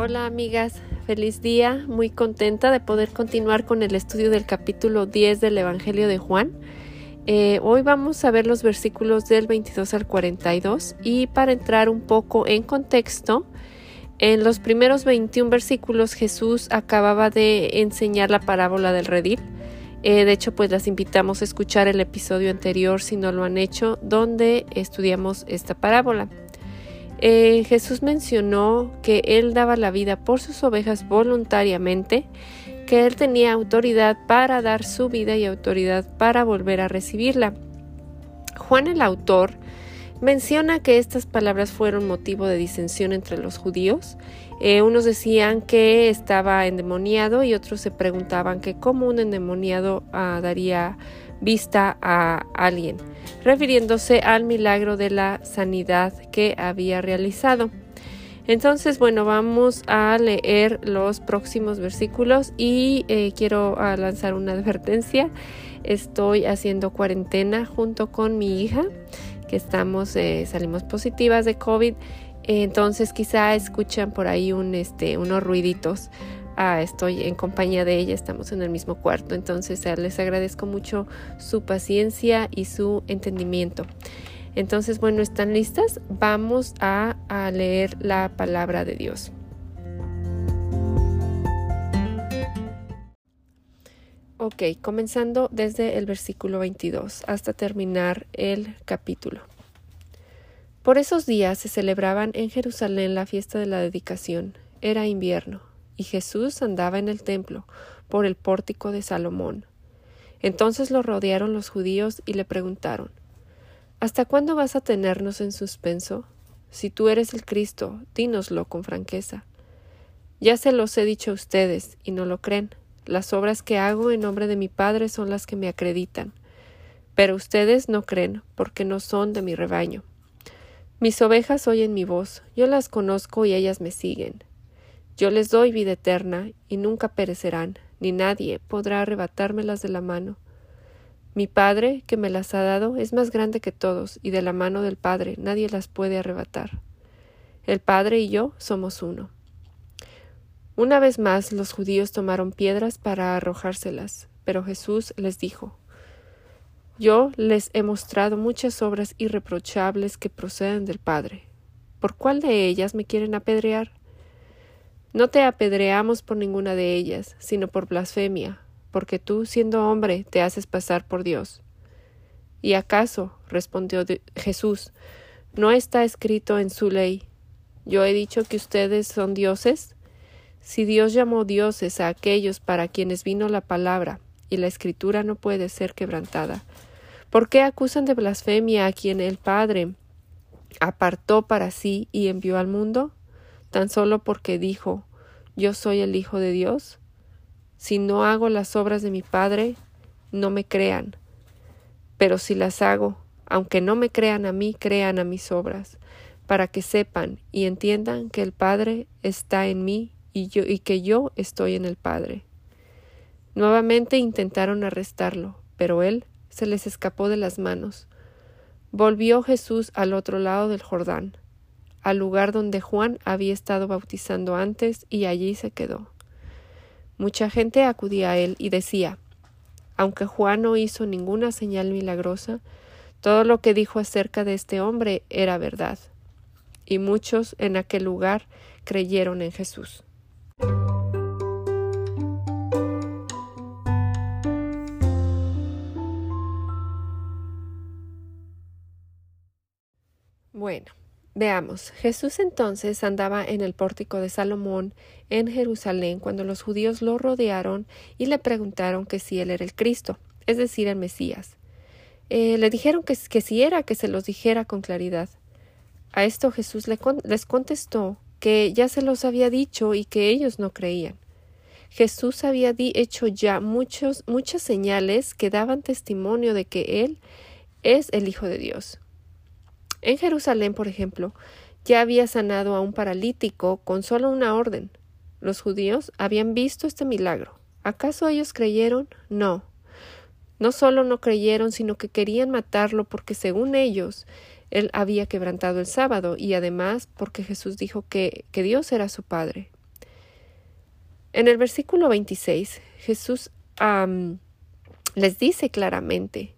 Hola amigas, feliz día, muy contenta de poder continuar con el estudio del capítulo 10 del Evangelio de Juan. Eh, hoy vamos a ver los versículos del 22 al 42 y para entrar un poco en contexto, en los primeros 21 versículos Jesús acababa de enseñar la parábola del redil. Eh, de hecho, pues las invitamos a escuchar el episodio anterior si no lo han hecho, donde estudiamos esta parábola. Eh, Jesús mencionó que Él daba la vida por sus ovejas voluntariamente, que Él tenía autoridad para dar su vida y autoridad para volver a recibirla. Juan el autor menciona que estas palabras fueron motivo de disensión entre los judíos. Eh, unos decían que estaba endemoniado y otros se preguntaban que cómo un endemoniado ah, daría vista a alguien, refiriéndose al milagro de la sanidad que había realizado. Entonces, bueno, vamos a leer los próximos versículos y eh, quiero ah, lanzar una advertencia. Estoy haciendo cuarentena junto con mi hija, que estamos, eh, salimos positivas de COVID. Entonces, quizá escuchan por ahí un, este, unos ruiditos ah, estoy en compañía de ella, estamos en el mismo cuarto. Entonces les agradezco mucho su paciencia y su entendimiento. Entonces, bueno, ¿están listas? Vamos a, a leer la palabra de Dios. Ok, comenzando desde el versículo 22 hasta terminar el capítulo. Por esos días se celebraban en Jerusalén la fiesta de la dedicación. Era invierno y Jesús andaba en el templo, por el pórtico de Salomón. Entonces lo rodearon los judíos y le preguntaron ¿Hasta cuándo vas a tenernos en suspenso? Si tú eres el Cristo, dínoslo con franqueza. Ya se los he dicho a ustedes, y no lo creen. Las obras que hago en nombre de mi Padre son las que me acreditan. Pero ustedes no creen, porque no son de mi rebaño. Mis ovejas oyen mi voz, yo las conozco y ellas me siguen. Yo les doy vida eterna, y nunca perecerán, ni nadie podrá arrebatármelas de la mano. Mi Padre, que me las ha dado, es más grande que todos, y de la mano del Padre nadie las puede arrebatar. El Padre y yo somos uno. Una vez más los judíos tomaron piedras para arrojárselas, pero Jesús les dijo Yo les he mostrado muchas obras irreprochables que proceden del Padre. ¿Por cuál de ellas me quieren apedrear? No te apedreamos por ninguna de ellas, sino por blasfemia, porque tú, siendo hombre, te haces pasar por Dios. ¿Y acaso? respondió Jesús, ¿no está escrito en su ley? ¿Yo he dicho que ustedes son dioses? Si Dios llamó dioses a aquellos para quienes vino la palabra, y la escritura no puede ser quebrantada, ¿por qué acusan de blasfemia a quien el Padre apartó para sí y envió al mundo? Tan solo porque dijo Yo soy el Hijo de Dios? Si no hago las obras de mi Padre, no me crean. Pero si las hago, aunque no me crean a mí, crean a mis obras, para que sepan y entiendan que el Padre está en mí y, yo, y que yo estoy en el Padre. Nuevamente intentaron arrestarlo, pero él se les escapó de las manos. Volvió Jesús al otro lado del Jordán al lugar donde Juan había estado bautizando antes y allí se quedó. Mucha gente acudía a él y decía aunque Juan no hizo ninguna señal milagrosa, todo lo que dijo acerca de este hombre era verdad. Y muchos en aquel lugar creyeron en Jesús. Bueno, Veamos, Jesús entonces andaba en el pórtico de Salomón en Jerusalén cuando los judíos lo rodearon y le preguntaron que si él era el Cristo, es decir, el Mesías. Eh, le dijeron que, que si era, que se los dijera con claridad. A esto Jesús les contestó que ya se los había dicho y que ellos no creían. Jesús había hecho ya muchos, muchas señales que daban testimonio de que Él es el Hijo de Dios. En Jerusalén, por ejemplo, ya había sanado a un paralítico con solo una orden. Los judíos habían visto este milagro. ¿Acaso ellos creyeron? No. No solo no creyeron, sino que querían matarlo porque, según ellos, él había quebrantado el sábado y además porque Jesús dijo que, que Dios era su Padre. En el versículo 26, Jesús les dice claramente,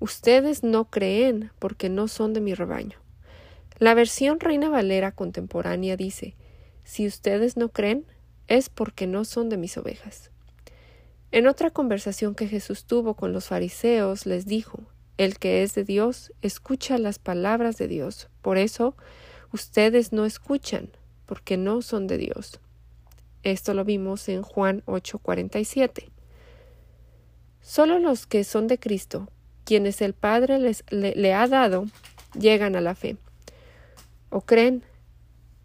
ustedes no creen porque no son de mi rebaño. La versión Reina Valera contemporánea dice, si ustedes no creen, es porque no son de mis ovejas. En otra conversación que Jesús tuvo con los fariseos, les dijo, el que es de Dios escucha las palabras de Dios. Por eso, ustedes no escuchan, porque no son de Dios. Esto lo vimos en Juan 8:47. Solo los que son de Cristo, quienes el Padre les, le, ha dado, llegan a la fe o creen.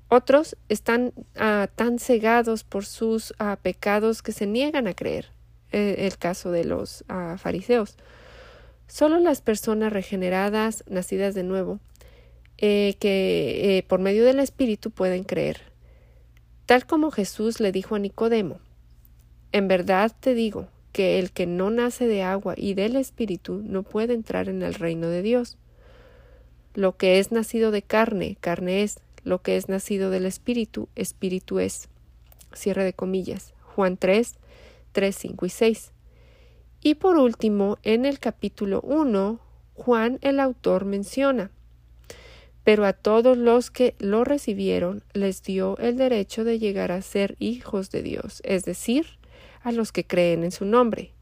Otros están ah, tan cegados por sus ah, pecados que se niegan a creer. Eh, el caso de los ah, fariseos. Solo las personas regeneradas, nacidas de nuevo, eh, que eh, por medio del Espíritu pueden creer. Tal como Jesús le dijo a Nicodemo, en verdad te digo que el que no nace de agua y del Espíritu no puede entrar en el reino de Dios. Lo que es nacido de carne, carne es, lo que es nacido del Espíritu, Espíritu es. Cierre de comillas. Juan 3, 3, 5 y 6. Y por último, en el capítulo 1, Juan el autor menciona, pero a todos los que lo recibieron les dio el derecho de llegar a ser hijos de Dios, es decir, a los que creen en su nombre,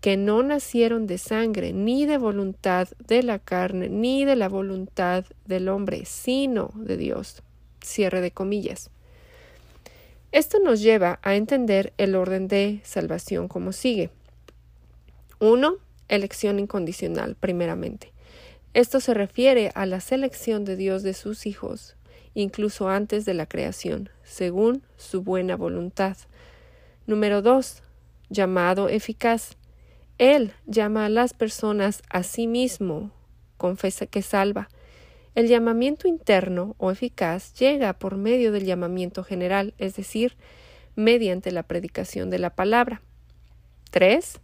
que no nacieron de sangre, ni de voluntad de la carne, ni de la voluntad del hombre, sino de Dios. Cierre de comillas. Esto nos lleva a entender el orden de salvación como sigue. 1. Elección incondicional, primeramente. Esto se refiere a la selección de Dios de sus hijos, incluso antes de la creación, según su buena voluntad. Número 2. Llamado eficaz. Él llama a las personas a sí mismo, confesa que salva. El llamamiento interno o eficaz llega por medio del llamamiento general, es decir, mediante la predicación de la palabra. 3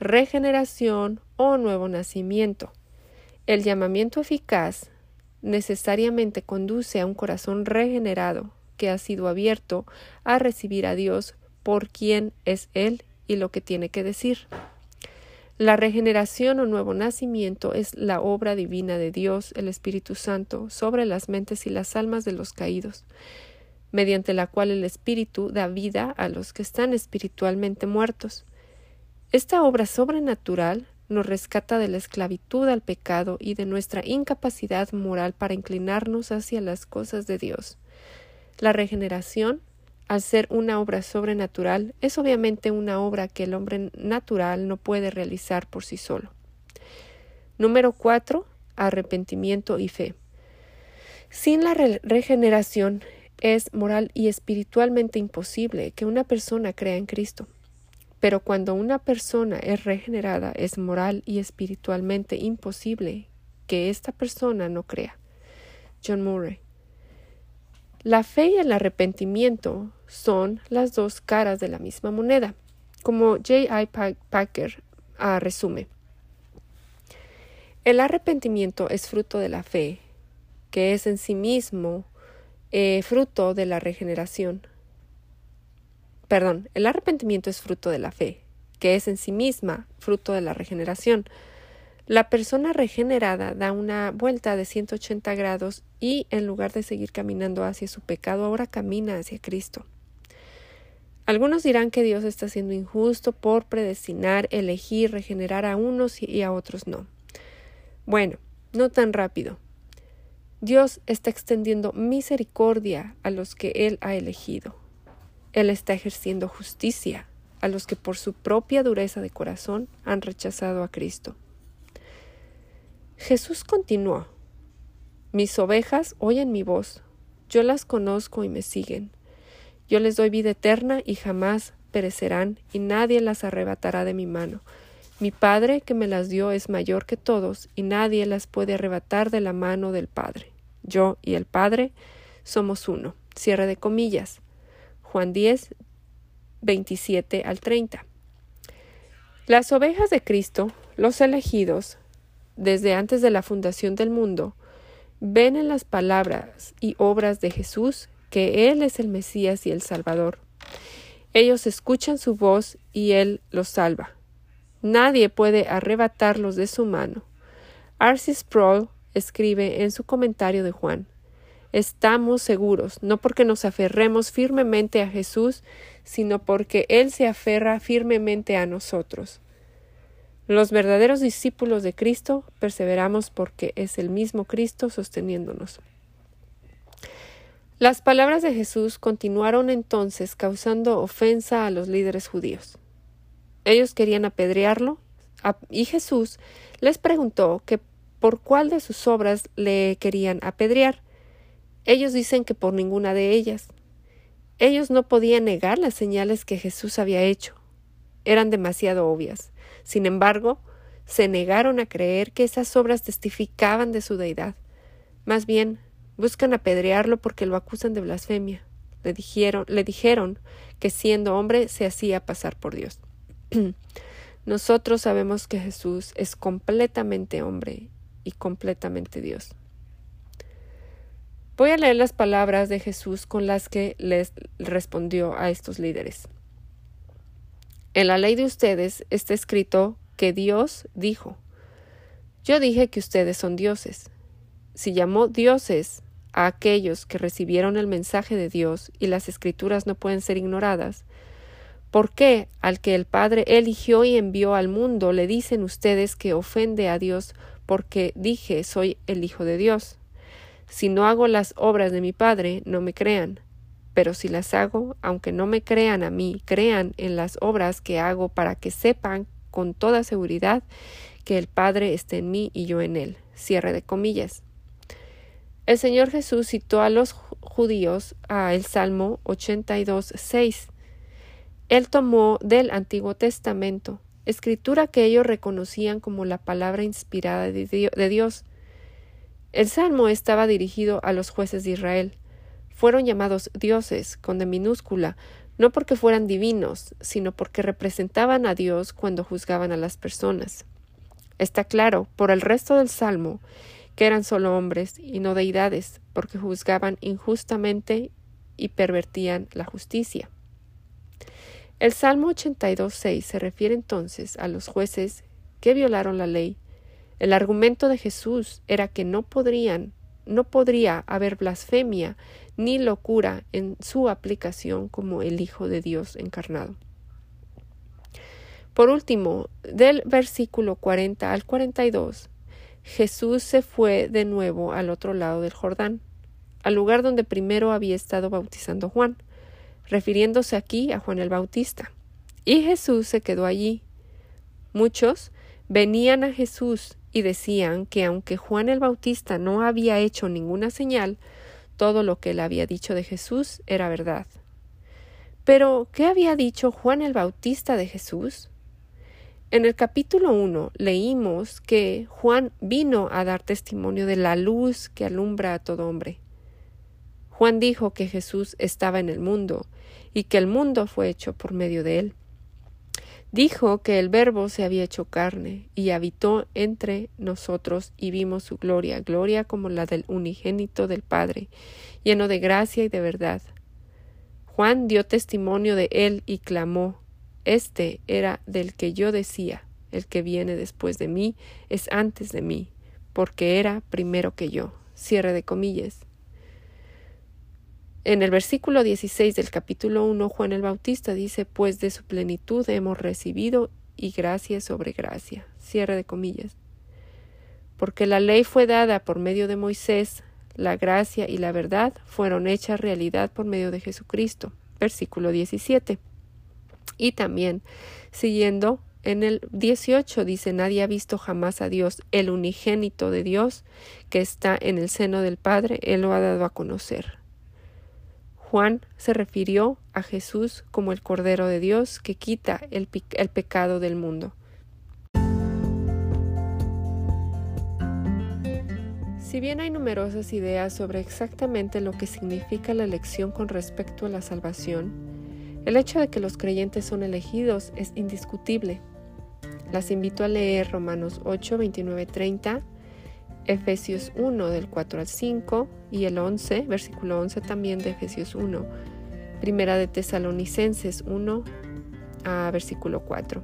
regeneración o nuevo nacimiento. El llamamiento eficaz necesariamente conduce a un corazón regenerado que ha sido abierto a recibir a Dios por quien es Él y lo que tiene que decir. La regeneración o nuevo nacimiento es la obra divina de Dios, el Espíritu Santo, sobre las mentes y las almas de los caídos, mediante la cual el Espíritu da vida a los que están espiritualmente muertos. Esta obra sobrenatural nos rescata de la esclavitud al pecado y de nuestra incapacidad moral para inclinarnos hacia las cosas de Dios. La regeneración, al ser una obra sobrenatural, es obviamente una obra que el hombre natural no puede realizar por sí solo. Número 4. Arrepentimiento y fe. Sin la regeneración es moral y espiritualmente imposible que una persona crea en Cristo. Pero cuando una persona es regenerada, es moral y espiritualmente imposible que esta persona no crea. John Murray. La fe y el arrepentimiento son las dos caras de la misma moneda, como J. I. Packer ah, resume. El arrepentimiento es fruto de la fe, que es en sí mismo eh, fruto de la regeneración. Perdón, el arrepentimiento es fruto de la fe, que es en sí misma fruto de la regeneración. La persona regenerada da una vuelta de 180 grados y en lugar de seguir caminando hacia su pecado, ahora camina hacia Cristo. Algunos dirán que Dios está siendo injusto por predestinar, elegir, regenerar a unos y a otros no. Bueno, no tan rápido. Dios está extendiendo misericordia a los que Él ha elegido. Él está ejerciendo justicia a los que por su propia dureza de corazón han rechazado a Cristo. Jesús continuó Mis ovejas oyen mi voz, yo las conozco y me siguen. Yo les doy vida eterna y jamás perecerán, y nadie las arrebatará de mi mano. Mi Padre que me las dio es mayor que todos, y nadie las puede arrebatar de la mano del Padre. Yo y el Padre somos uno. Cierre de comillas. Juan 10, 27 al 30. Las ovejas de Cristo, los elegidos, desde antes de la fundación del mundo, ven en las palabras y obras de Jesús que Él es el Mesías y el Salvador. Ellos escuchan su voz y Él los salva. Nadie puede arrebatarlos de su mano. Arcis Sproul escribe en su comentario de Juan Estamos seguros, no porque nos aferremos firmemente a Jesús, sino porque Él se aferra firmemente a nosotros. Los verdaderos discípulos de Cristo perseveramos porque es el mismo Cristo sosteniéndonos. Las palabras de Jesús continuaron entonces causando ofensa a los líderes judíos. Ellos querían apedrearlo y Jesús les preguntó que por cuál de sus obras le querían apedrear. Ellos dicen que por ninguna de ellas. Ellos no podían negar las señales que Jesús había hecho. Eran demasiado obvias. Sin embargo, se negaron a creer que esas obras testificaban de su deidad. Más bien, buscan apedrearlo porque lo acusan de blasfemia. Le dijeron, le dijeron que siendo hombre se hacía pasar por Dios. Nosotros sabemos que Jesús es completamente hombre y completamente Dios. Voy a leer las palabras de Jesús con las que les respondió a estos líderes. En la ley de ustedes está escrito que Dios dijo, yo dije que ustedes son dioses. Si llamó dioses a aquellos que recibieron el mensaje de Dios y las escrituras no pueden ser ignoradas, ¿por qué al que el Padre eligió y envió al mundo le dicen ustedes que ofende a Dios porque dije soy el Hijo de Dios? Si no hago las obras de mi Padre, no me crean. Pero si las hago, aunque no me crean a mí, crean en las obras que hago para que sepan con toda seguridad que el Padre está en mí y yo en él. Cierre de comillas. El Señor Jesús citó a los judíos a el Salmo 82, 6. Él tomó del Antiguo Testamento, escritura que ellos reconocían como la palabra inspirada de Dios, el salmo estaba dirigido a los jueces de Israel. Fueron llamados dioses, con de minúscula, no porque fueran divinos, sino porque representaban a Dios cuando juzgaban a las personas. Está claro, por el resto del salmo, que eran solo hombres y no deidades, porque juzgaban injustamente y pervertían la justicia. El Salmo 82.6 se refiere entonces a los jueces que violaron la ley el argumento de Jesús era que no podrían, no podría haber blasfemia ni locura en su aplicación como el Hijo de Dios encarnado. Por último, del versículo 40 al 42, Jesús se fue de nuevo al otro lado del Jordán, al lugar donde primero había estado bautizando Juan, refiriéndose aquí a Juan el Bautista. Y Jesús se quedó allí. Muchos venían a Jesús y decían que aunque Juan el Bautista no había hecho ninguna señal, todo lo que él había dicho de Jesús era verdad. Pero, ¿qué había dicho Juan el Bautista de Jesús? En el capítulo 1 leímos que Juan vino a dar testimonio de la luz que alumbra a todo hombre. Juan dijo que Jesús estaba en el mundo y que el mundo fue hecho por medio de él. Dijo que el Verbo se había hecho carne y habitó entre nosotros y vimos su gloria, gloria como la del unigénito del Padre, lleno de gracia y de verdad. Juan dio testimonio de él y clamó, Este era del que yo decía, el que viene después de mí es antes de mí, porque era primero que yo. Cierre de comillas. En el versículo 16 del capítulo 1, Juan el Bautista dice, pues de su plenitud hemos recibido y gracia sobre gracia. Cierre de comillas. Porque la ley fue dada por medio de Moisés, la gracia y la verdad fueron hechas realidad por medio de Jesucristo. Versículo 17. Y también, siguiendo en el 18 dice, nadie ha visto jamás a Dios, el unigénito de Dios que está en el seno del Padre, Él lo ha dado a conocer. Juan se refirió a Jesús como el Cordero de Dios que quita el, pecado del mundo. Si bien hay numerosas ideas sobre exactamente lo que significa la elección con respecto a la salvación, el hecho de que los creyentes son elegidos es indiscutible. Las invito a leer Romanos 8, 29, 30 Efesios 1 del 4 al 5 y el 11, versículo 11 también de Efesios 1. Primera de Tesalonicenses 1 a versículo 4.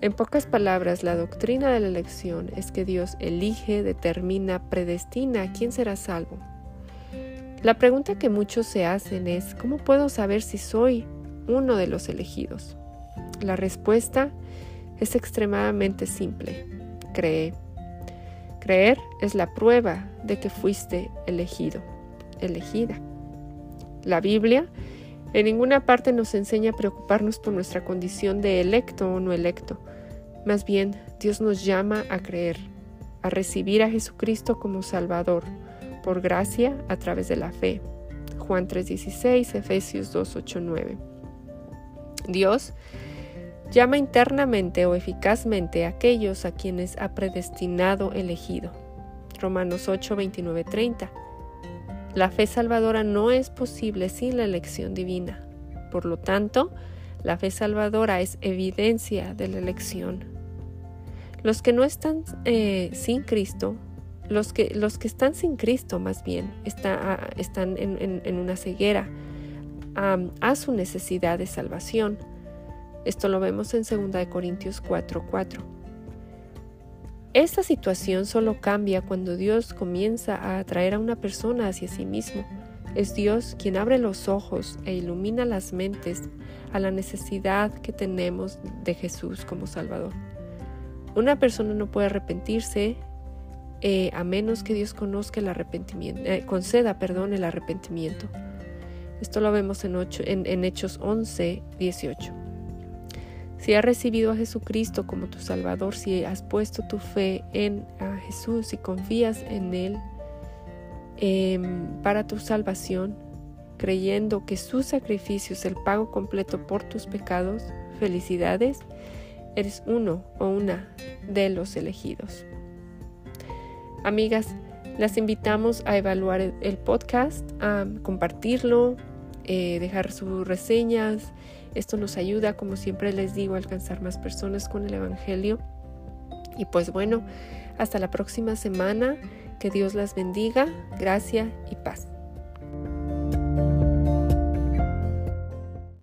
En pocas palabras, la doctrina de la elección es que Dios elige, determina, predestina a quién será salvo. La pregunta que muchos se hacen es, ¿cómo puedo saber si soy uno de los elegidos? La respuesta es extremadamente simple. Cree. Creer es la prueba de que fuiste elegido, elegida. La Biblia en ninguna parte nos enseña a preocuparnos por nuestra condición de electo o no electo. Más bien, Dios nos llama a creer, a recibir a Jesucristo como Salvador, por gracia a través de la fe. Juan 3:16, Efesios 2:8-9. Dios llama internamente o eficazmente a aquellos a quienes ha predestinado elegido. Romanos 8, 30. La fe salvadora no es posible sin la elección divina. Por lo tanto, la fe salvadora es evidencia de la elección. Los que no están eh, sin Cristo, los que, los que están sin Cristo más bien, ah, están en, una ceguera a su necesidad de salvación. Esto lo vemos en 2 Corintios 4:4. 4. Esta situación solo cambia cuando Dios comienza a atraer a una persona hacia sí mismo. Es Dios quien abre los ojos e ilumina las mentes a la necesidad que tenemos de Jesús como Salvador. Una persona no puede arrepentirse eh, a menos que Dios conozca el arrepentimiento, eh, conceda perdón, el arrepentimiento. Esto lo vemos en, en, en Hechos 11, 18. Si has recibido a Jesucristo como tu Salvador, si has puesto tu fe en Jesús y confías en Él em, para tu salvación, creyendo que su sacrificio es el pago completo por tus pecados, felicidades, eres uno o una de los elegidos. Amigas, las invitamos a evaluar el podcast, a compartirlo, eh, dejar sus reseñas, esto nos ayuda, como siempre les digo, a alcanzar más personas con el Evangelio. Y pues bueno, hasta la próxima semana. Que Dios las bendiga. Gracia y paz.